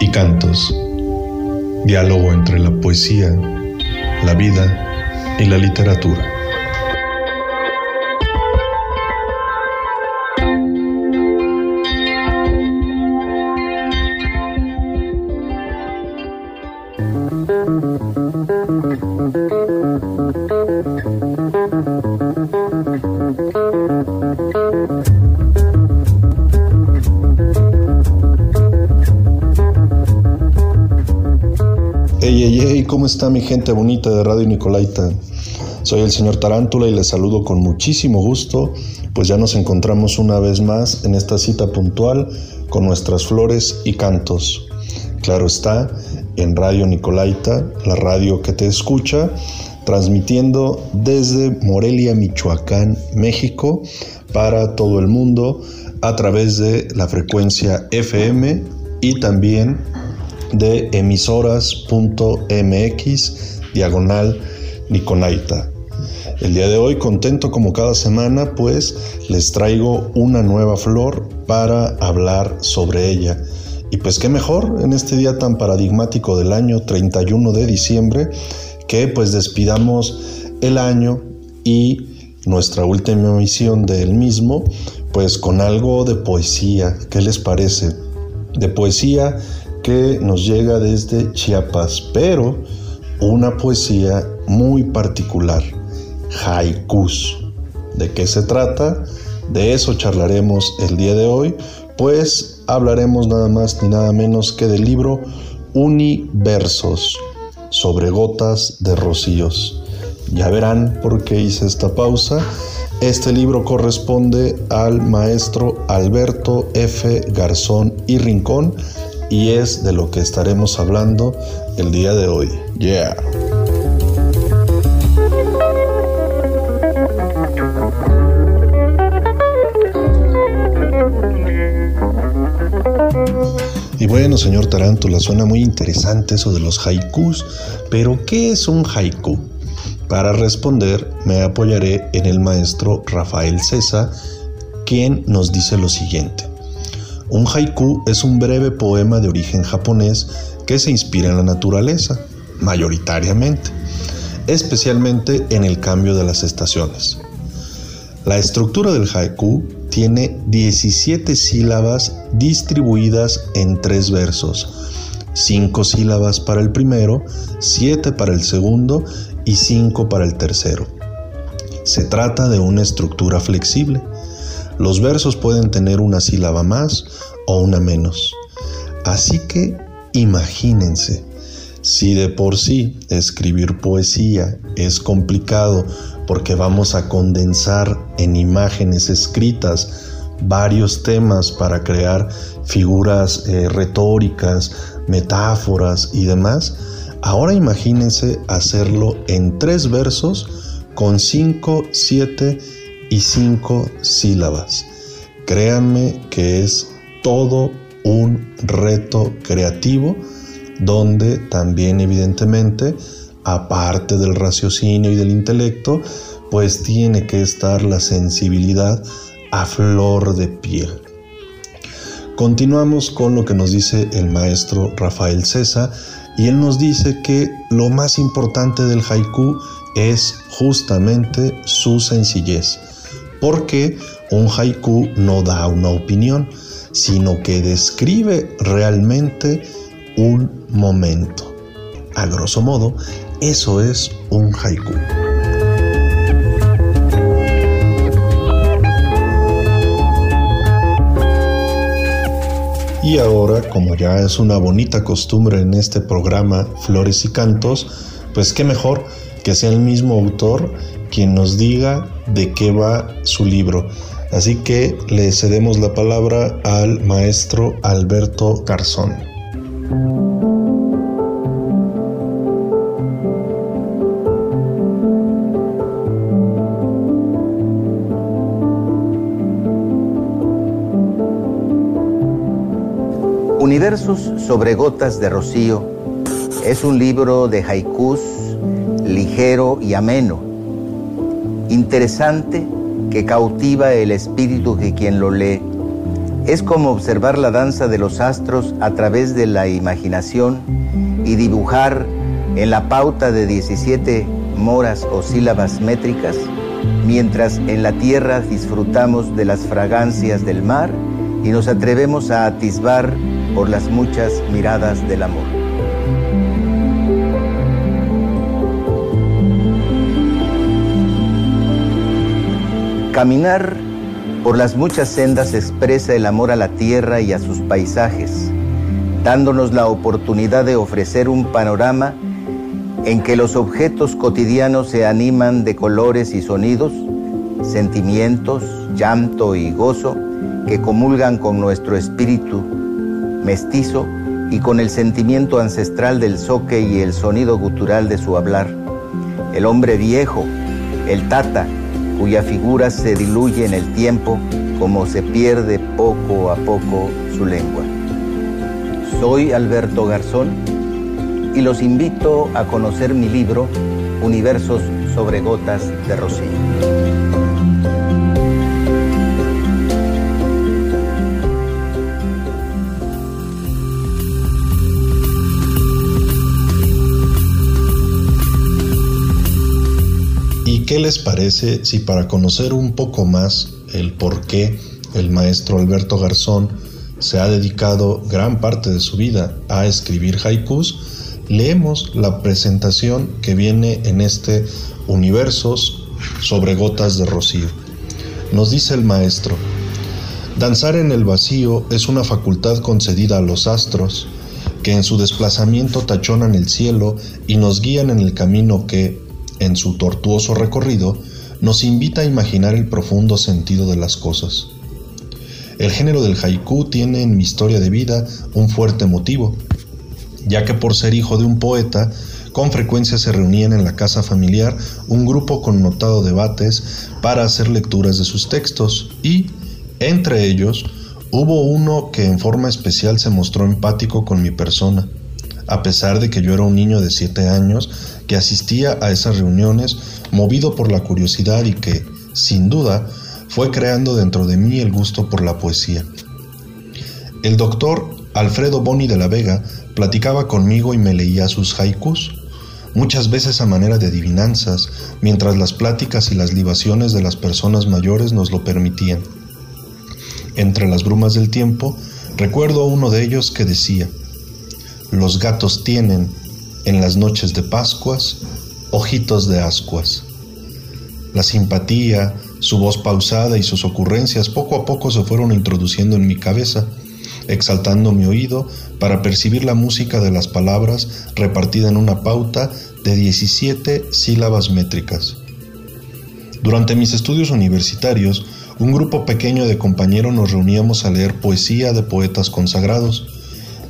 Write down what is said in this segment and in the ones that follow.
Y Cantos. Diálogo entre la poesía, la vida y la literatura. ¿Cómo está mi gente bonita de Radio Nicolaita? Soy el señor Tarántula y les saludo con muchísimo gusto, pues ya nos encontramos una vez más en esta cita puntual con nuestras flores y cantos. Claro está, en Radio Nicolaita, la radio que te escucha, transmitiendo desde Morelia, Michoacán, México, para todo el mundo a través de la frecuencia FM y también de emisoras.mx diagonal Niconaita. El día de hoy, contento como cada semana, pues les traigo una nueva flor para hablar sobre ella. Y pues qué mejor en este día tan paradigmático del año 31 de diciembre que pues despidamos el año y nuestra última emisión del mismo pues con algo de poesía. ¿Qué les parece? De poesía que nos llega desde Chiapas, pero una poesía muy particular, haikus. ¿De qué se trata? De eso charlaremos el día de hoy, pues hablaremos nada más ni nada menos que del libro Universos sobre gotas de rocíos. Ya verán por qué hice esta pausa. Este libro corresponde al maestro Alberto F. Garzón y Rincón, y es de lo que estaremos hablando el día de hoy. Yeah. Y bueno, señor Tarántula, suena muy interesante eso de los haikus, pero ¿qué es un haiku? Para responder me apoyaré en el maestro Rafael César, quien nos dice lo siguiente. Un haiku es un breve poema de origen japonés que se inspira en la naturaleza, mayoritariamente, especialmente en el cambio de las estaciones. La estructura del haiku tiene 17 sílabas distribuidas en tres versos, 5 sílabas para el primero, 7 para el segundo y 5 para el tercero. Se trata de una estructura flexible los versos pueden tener una sílaba más o una menos. Así que imagínense, si de por sí escribir poesía es complicado porque vamos a condensar en imágenes escritas varios temas para crear figuras eh, retóricas, metáforas y demás, ahora imagínense hacerlo en tres versos con cinco, siete y cinco sílabas. Créanme que es todo un reto creativo donde también evidentemente, aparte del raciocinio y del intelecto, pues tiene que estar la sensibilidad a flor de piel. Continuamos con lo que nos dice el maestro Rafael César y él nos dice que lo más importante del haiku es justamente su sencillez porque un haiku no da una opinión, sino que describe realmente un momento. A grosso modo, eso es un haiku. Y ahora, como ya es una bonita costumbre en este programa Flores y Cantos, pues qué mejor que sea el mismo autor quien nos diga de qué va su libro. Así que le cedemos la palabra al maestro Alberto Garzón. Universos sobre gotas de rocío es un libro de haikus ligero y ameno interesante que cautiva el espíritu de quien lo lee Es como observar la danza de los astros a través de la imaginación y dibujar en la pauta de 17 moras o sílabas métricas, mientras en la tierra disfrutamos de las fragancias del mar y nos atrevemos a atisbar por las muchas miradas del amor. Caminar por las muchas sendas expresa el amor a la tierra y a sus paisajes, dándonos la oportunidad de ofrecer un panorama en que los objetos cotidianos se animan de colores y sonidos, sentimientos, llanto y gozo que comulgan con nuestro espíritu mestizo y con el sentimiento ancestral del soque y el sonido gutural de su hablar. El hombre viejo, el tata, cuya figura se diluye en el tiempo como se pierde poco a poco su lengua. Soy Alberto Garzón y los invito a conocer mi libro Universos sobre gotas de rocío. ¿Qué les parece si para conocer un poco más el por qué el maestro Alberto Garzón se ha dedicado gran parte de su vida a escribir haikus, leemos la presentación que viene en este Universos sobre gotas de rocío. Nos dice el maestro, danzar en el vacío es una facultad concedida a los astros, que en su desplazamiento tachonan el cielo y nos guían en el camino que, en su tortuoso recorrido, nos invita a imaginar el profundo sentido de las cosas. El género del haiku tiene en mi historia de vida un fuerte motivo, ya que por ser hijo de un poeta, con frecuencia se reunían en la casa familiar un grupo con notado debates para hacer lecturas de sus textos y, entre ellos, hubo uno que en forma especial se mostró empático con mi persona, a pesar de que yo era un niño de siete años que asistía a esas reuniones movido por la curiosidad y que, sin duda, fue creando dentro de mí el gusto por la poesía. El doctor Alfredo Boni de la Vega platicaba conmigo y me leía sus haikus, muchas veces a manera de adivinanzas, mientras las pláticas y las libaciones de las personas mayores nos lo permitían. Entre las brumas del tiempo, recuerdo uno de ellos que decía, los gatos tienen, en las noches de Pascuas, ojitos de ascuas. La simpatía, su voz pausada y sus ocurrencias poco a poco se fueron introduciendo en mi cabeza, exaltando mi oído para percibir la música de las palabras repartida en una pauta de 17 sílabas métricas. Durante mis estudios universitarios, un grupo pequeño de compañeros nos reuníamos a leer poesía de poetas consagrados,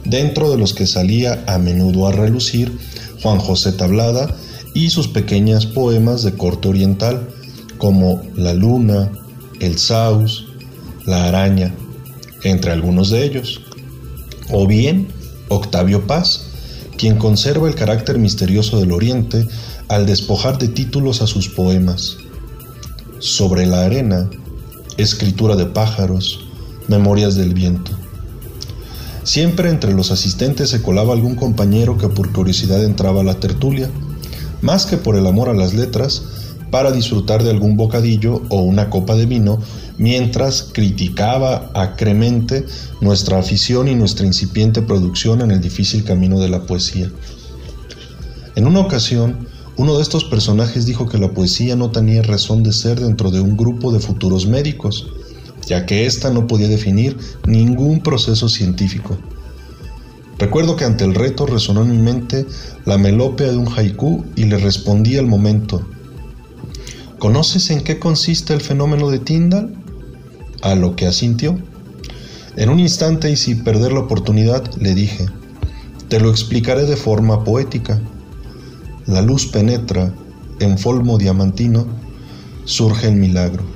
dentro de los que salía a menudo a relucir Juan José Tablada y sus pequeñas poemas de corte oriental, como La Luna, El Saus, La Araña, entre algunos de ellos. O bien Octavio Paz, quien conserva el carácter misterioso del Oriente al despojar de títulos a sus poemas. Sobre la arena, Escritura de pájaros, Memorias del viento. Siempre entre los asistentes se colaba algún compañero que por curiosidad entraba a la tertulia, más que por el amor a las letras, para disfrutar de algún bocadillo o una copa de vino, mientras criticaba acremente nuestra afición y nuestra incipiente producción en el difícil camino de la poesía. En una ocasión, uno de estos personajes dijo que la poesía no tenía razón de ser dentro de un grupo de futuros médicos, ya que ésta no podía definir ningún proceso científico. Recuerdo que ante el reto resonó en mi mente la melopea de un haiku y le respondí al momento. ¿Conoces en qué consiste el fenómeno de Tyndall? A lo que asintió. En un instante y sin perder la oportunidad le dije, te lo explicaré de forma poética. La luz penetra, en folmo diamantino, surge el milagro.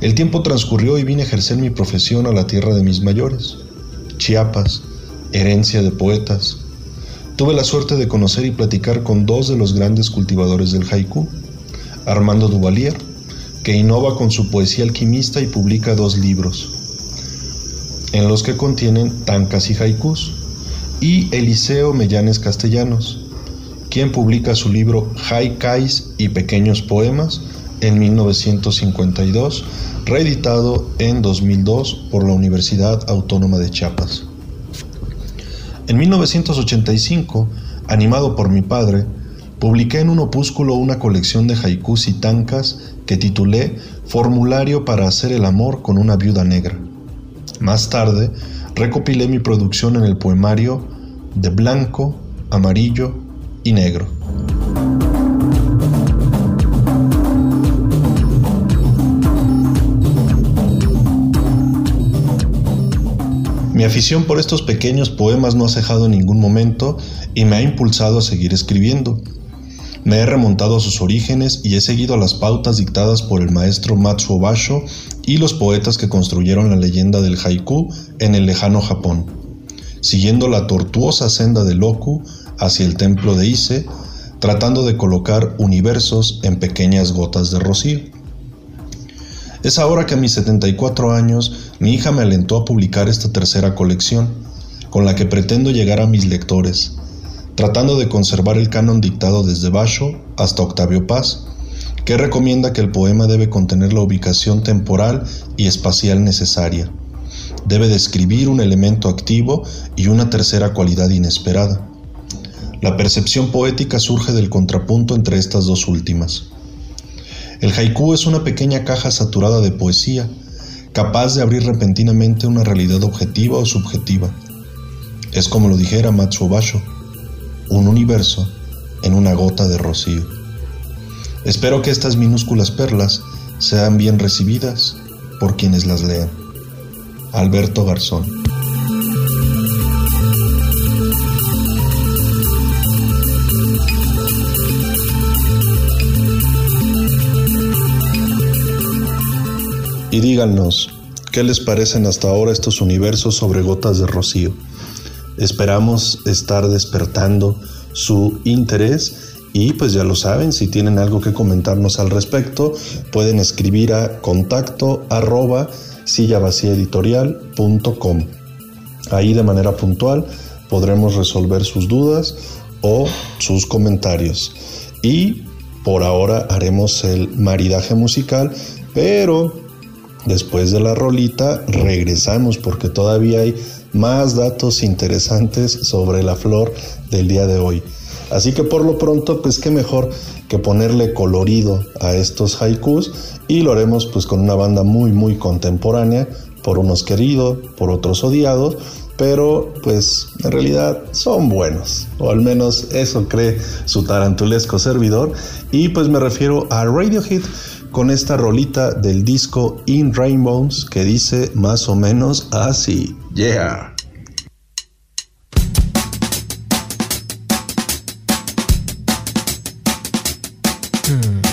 El tiempo transcurrió y vine a ejercer mi profesión a la tierra de mis mayores, Chiapas, herencia de poetas. Tuve la suerte de conocer y platicar con dos de los grandes cultivadores del haiku, Armando Duvalier, que innova con su poesía alquimista y publica dos libros, en los que contienen tankas y haikus, y Eliseo Mellanes Castellanos, quien publica su libro Haikais y Pequeños Poemas en 1952, reeditado en 2002 por la Universidad Autónoma de Chiapas. En 1985, animado por mi padre, publiqué en un opúsculo una colección de haikus y tankas que titulé Formulario para hacer el amor con una viuda negra. Más tarde, recopilé mi producción en el poemario De blanco, amarillo y negro. Mi afición por estos pequeños poemas no ha cejado en ningún momento y me ha impulsado a seguir escribiendo. Me he remontado a sus orígenes y he seguido las pautas dictadas por el maestro Matsuo Basho y los poetas que construyeron la leyenda del haiku en el lejano Japón, siguiendo la tortuosa senda de Loku hacia el templo de Ise, tratando de colocar universos en pequeñas gotas de rocío. Es ahora que a mis 74 años mi hija me alentó a publicar esta tercera colección, con la que pretendo llegar a mis lectores, tratando de conservar el canon dictado desde Basho hasta Octavio Paz, que recomienda que el poema debe contener la ubicación temporal y espacial necesaria. Debe describir un elemento activo y una tercera cualidad inesperada. La percepción poética surge del contrapunto entre estas dos últimas. El haiku es una pequeña caja saturada de poesía, capaz de abrir repentinamente una realidad objetiva o subjetiva. Es como lo dijera Matsuo Basho, un universo en una gota de rocío. Espero que estas minúsculas perlas sean bien recibidas por quienes las lean. Alberto Garzón. Y díganos qué les parecen hasta ahora estos universos sobre gotas de rocío. Esperamos estar despertando su interés y pues ya lo saben, si tienen algo que comentarnos al respecto, pueden escribir a contacto arroba sillavaciaeditorial.com. Ahí de manera puntual podremos resolver sus dudas o sus comentarios. Y por ahora haremos el maridaje musical, pero Después de la rolita regresamos porque todavía hay más datos interesantes sobre la flor del día de hoy. Así que por lo pronto, pues qué mejor que ponerle colorido a estos haikus y lo haremos pues con una banda muy muy contemporánea, por unos queridos, por otros odiados, pero pues en realidad son buenos, o al menos eso cree su tarantulesco servidor, y pues me refiero a Radiohead con esta rolita del disco In Rainbows que dice más o menos así. Yeah. Hmm.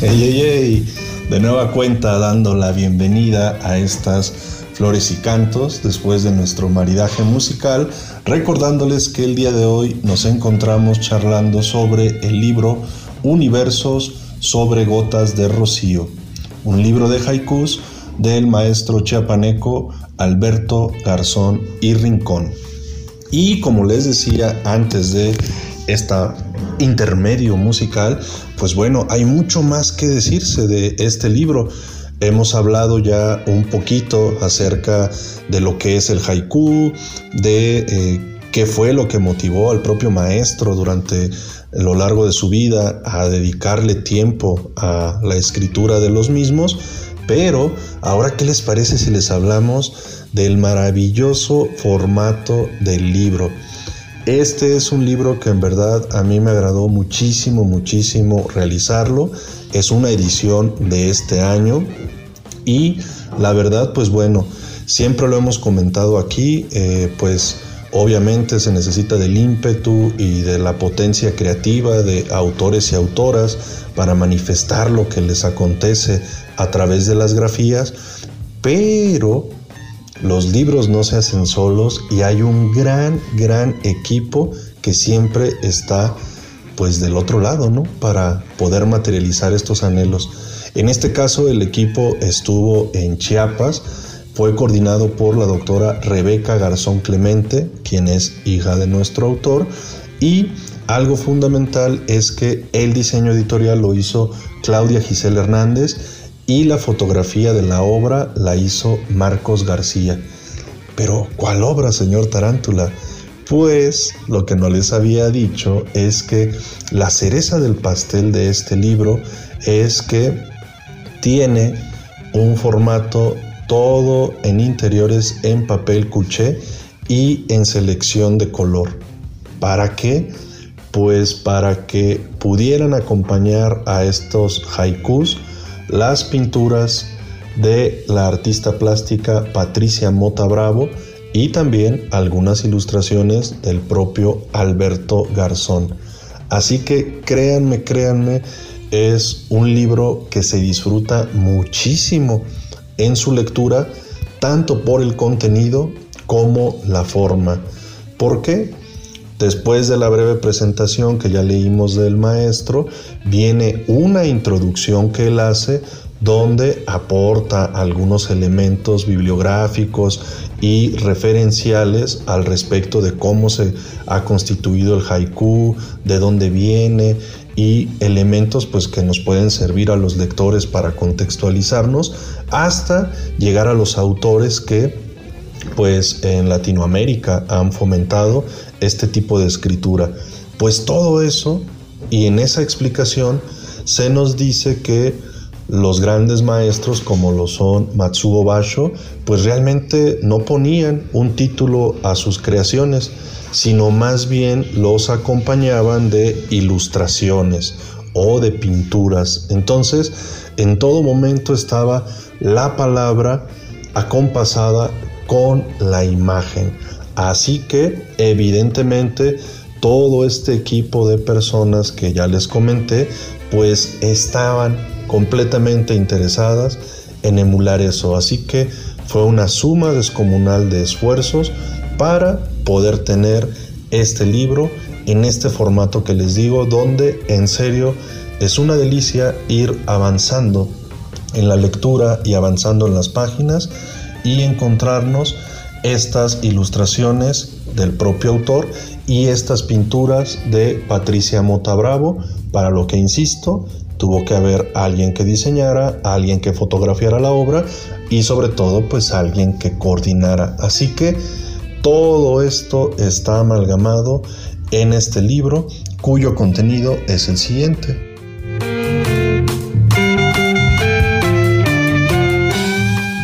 De nueva cuenta dando la bienvenida a estas flores y cantos después de nuestro maridaje musical, recordándoles que el día de hoy nos encontramos charlando sobre el libro Universos sobre gotas de rocío, un libro de haikus del maestro chiapaneco Alberto Garzón y Rincón. Y como les decía antes de esta intermedio musical, pues bueno, hay mucho más que decirse de este libro. Hemos hablado ya un poquito acerca de lo que es el haiku, de eh, qué fue lo que motivó al propio maestro durante lo largo de su vida a dedicarle tiempo a la escritura de los mismos. Pero ahora, ¿qué les parece si les hablamos del maravilloso formato del libro? Este es un libro que en verdad a mí me agradó muchísimo, muchísimo realizarlo. Es una edición de este año y la verdad, pues bueno, siempre lo hemos comentado aquí, eh, pues obviamente se necesita del ímpetu y de la potencia creativa de autores y autoras para manifestar lo que les acontece a través de las grafías, pero los libros no se hacen solos y hay un gran, gran equipo que siempre está pues del otro lado, ¿no? Para poder materializar estos anhelos. En este caso el equipo estuvo en Chiapas, fue coordinado por la doctora Rebeca Garzón Clemente, quien es hija de nuestro autor, y algo fundamental es que el diseño editorial lo hizo Claudia Giselle Hernández, y la fotografía de la obra la hizo Marcos García. Pero, ¿cuál obra, señor Tarántula? Pues lo que no les había dicho es que la cereza del pastel de este libro es que tiene un formato todo en interiores en papel cuché y en selección de color. ¿Para qué? Pues para que pudieran acompañar a estos haikus las pinturas de la artista plástica Patricia Mota Bravo y también algunas ilustraciones del propio Alberto Garzón. Así que créanme, créanme, es un libro que se disfruta muchísimo en su lectura, tanto por el contenido como la forma. ¿Por qué? Después de la breve presentación que ya leímos del maestro, viene una introducción que él hace donde aporta algunos elementos bibliográficos y referenciales al respecto de cómo se ha constituido el haiku, de dónde viene y elementos pues que nos pueden servir a los lectores para contextualizarnos hasta llegar a los autores que pues en Latinoamérica han fomentado este tipo de escritura. Pues todo eso y en esa explicación se nos dice que los grandes maestros como lo son Matsuo Basho, pues realmente no ponían un título a sus creaciones, sino más bien los acompañaban de ilustraciones o de pinturas. Entonces, en todo momento estaba la palabra acompasada con la imagen. Así que evidentemente todo este equipo de personas que ya les comenté pues estaban completamente interesadas en emular eso. Así que fue una suma descomunal de esfuerzos para poder tener este libro en este formato que les digo, donde en serio es una delicia ir avanzando en la lectura y avanzando en las páginas y encontrarnos estas ilustraciones del propio autor y estas pinturas de Patricia Mota Bravo, para lo que insisto, tuvo que haber alguien que diseñara, alguien que fotografiara la obra y sobre todo pues alguien que coordinara. Así que todo esto está amalgamado en este libro cuyo contenido es el siguiente.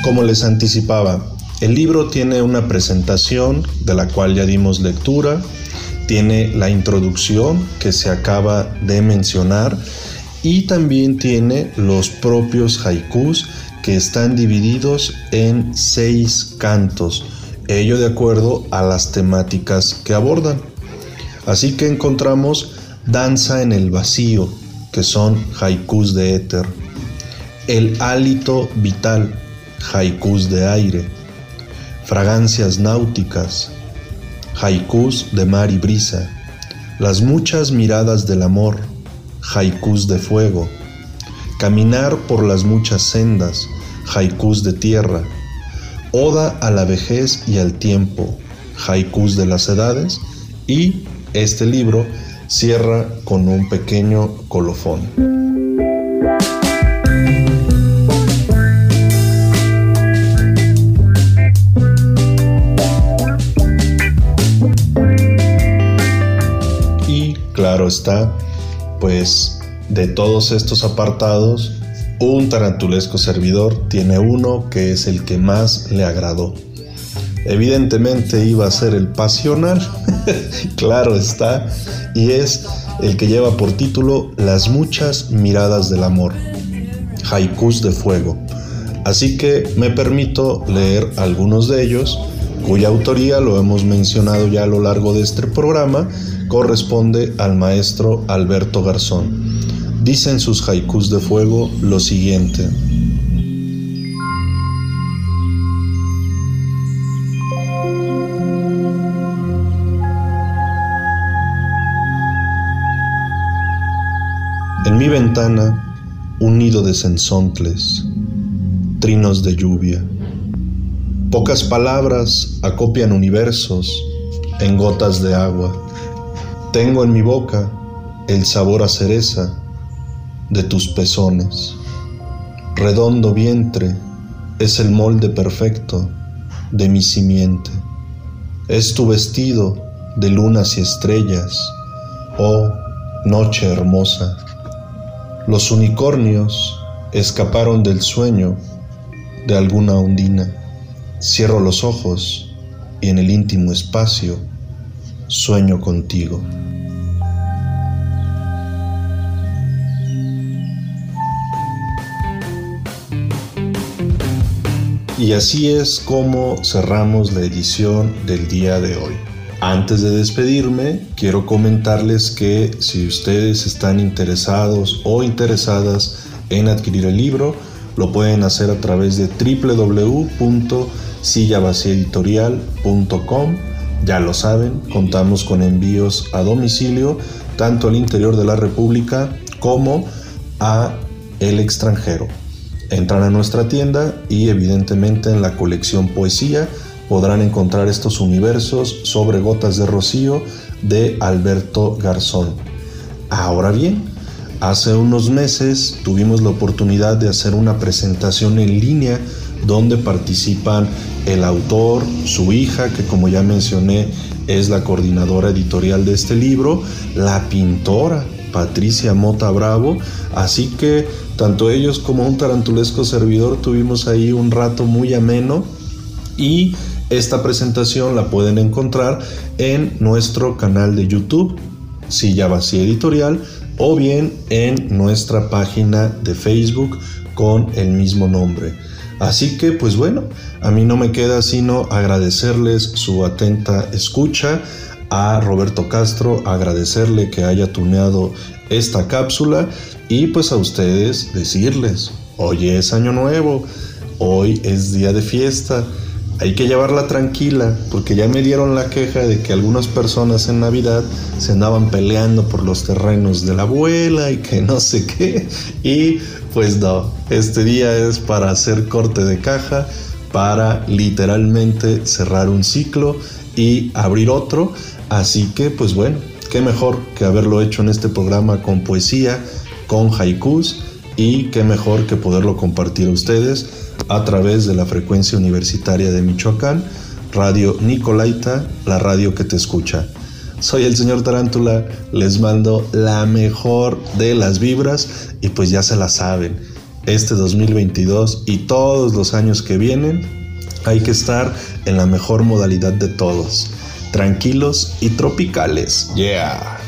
Como les anticipaba, el libro tiene una presentación de la cual ya dimos lectura, tiene la introducción que se acaba de mencionar y también tiene los propios haikus que están divididos en seis cantos, ello de acuerdo a las temáticas que abordan. Así que encontramos Danza en el Vacío, que son haikus de éter. El hálito vital, haikus de aire. Fragancias náuticas, haikus de mar y brisa. Las muchas miradas del amor, haikus de fuego. Caminar por las muchas sendas, haikus de tierra. Oda a la vejez y al tiempo, haikus de las edades. Y este libro cierra con un pequeño colofón. Está, pues de todos estos apartados, un tarantulesco servidor tiene uno que es el que más le agradó. Evidentemente iba a ser el pasional, claro está, y es el que lleva por título Las muchas miradas del amor, haikus de fuego. Así que me permito leer algunos de ellos, cuya autoría lo hemos mencionado ya a lo largo de este programa, corresponde al maestro Alberto Garzón. Dicen sus haikus de fuego lo siguiente. En mi ventana, un nido de sensontles, trinos de lluvia. Pocas palabras acopian universos en gotas de agua. Tengo en mi boca el sabor a cereza de tus pezones. Redondo vientre es el molde perfecto de mi simiente. Es tu vestido de lunas y estrellas, oh noche hermosa. Los unicornios escaparon del sueño de alguna ondina. Cierro los ojos y en el íntimo espacio sueño contigo. Y así es como cerramos la edición del día de hoy. Antes de despedirme, quiero comentarles que si ustedes están interesados o interesadas en adquirir el libro, lo pueden hacer a través de www.sillavaciaeditorial.com. Ya lo saben, contamos con envíos a domicilio tanto al interior de la República como a el extranjero. Entran a nuestra tienda y evidentemente en la colección Poesía podrán encontrar estos universos sobre gotas de rocío de Alberto Garzón. Ahora bien, hace unos meses tuvimos la oportunidad de hacer una presentación en línea donde participan el autor, su hija, que como ya mencioné es la coordinadora editorial de este libro, la pintora Patricia Mota Bravo, así que tanto ellos como un tarantulesco servidor tuvimos ahí un rato muy ameno y esta presentación la pueden encontrar en nuestro canal de YouTube, Silla Vacía Editorial, o bien en nuestra página de Facebook con el mismo nombre. Así que pues bueno, a mí no me queda sino agradecerles su atenta escucha, a Roberto Castro, agradecerle que haya tuneado esta cápsula. Y pues a ustedes decirles, hoy es año nuevo, hoy es día de fiesta, hay que llevarla tranquila, porque ya me dieron la queja de que algunas personas en Navidad se andaban peleando por los terrenos de la abuela y que no sé qué. Y pues no, este día es para hacer corte de caja, para literalmente cerrar un ciclo y abrir otro. Así que pues bueno, qué mejor que haberlo hecho en este programa con poesía, con haikus y qué mejor que poderlo compartir a ustedes a través de la frecuencia universitaria de Michoacán, Radio Nicolaita, la radio que te escucha. Soy el señor Tarántula, les mando la mejor de las vibras y pues ya se la saben. Este 2022 y todos los años que vienen hay que estar en la mejor modalidad de todos, tranquilos y tropicales. Yeah.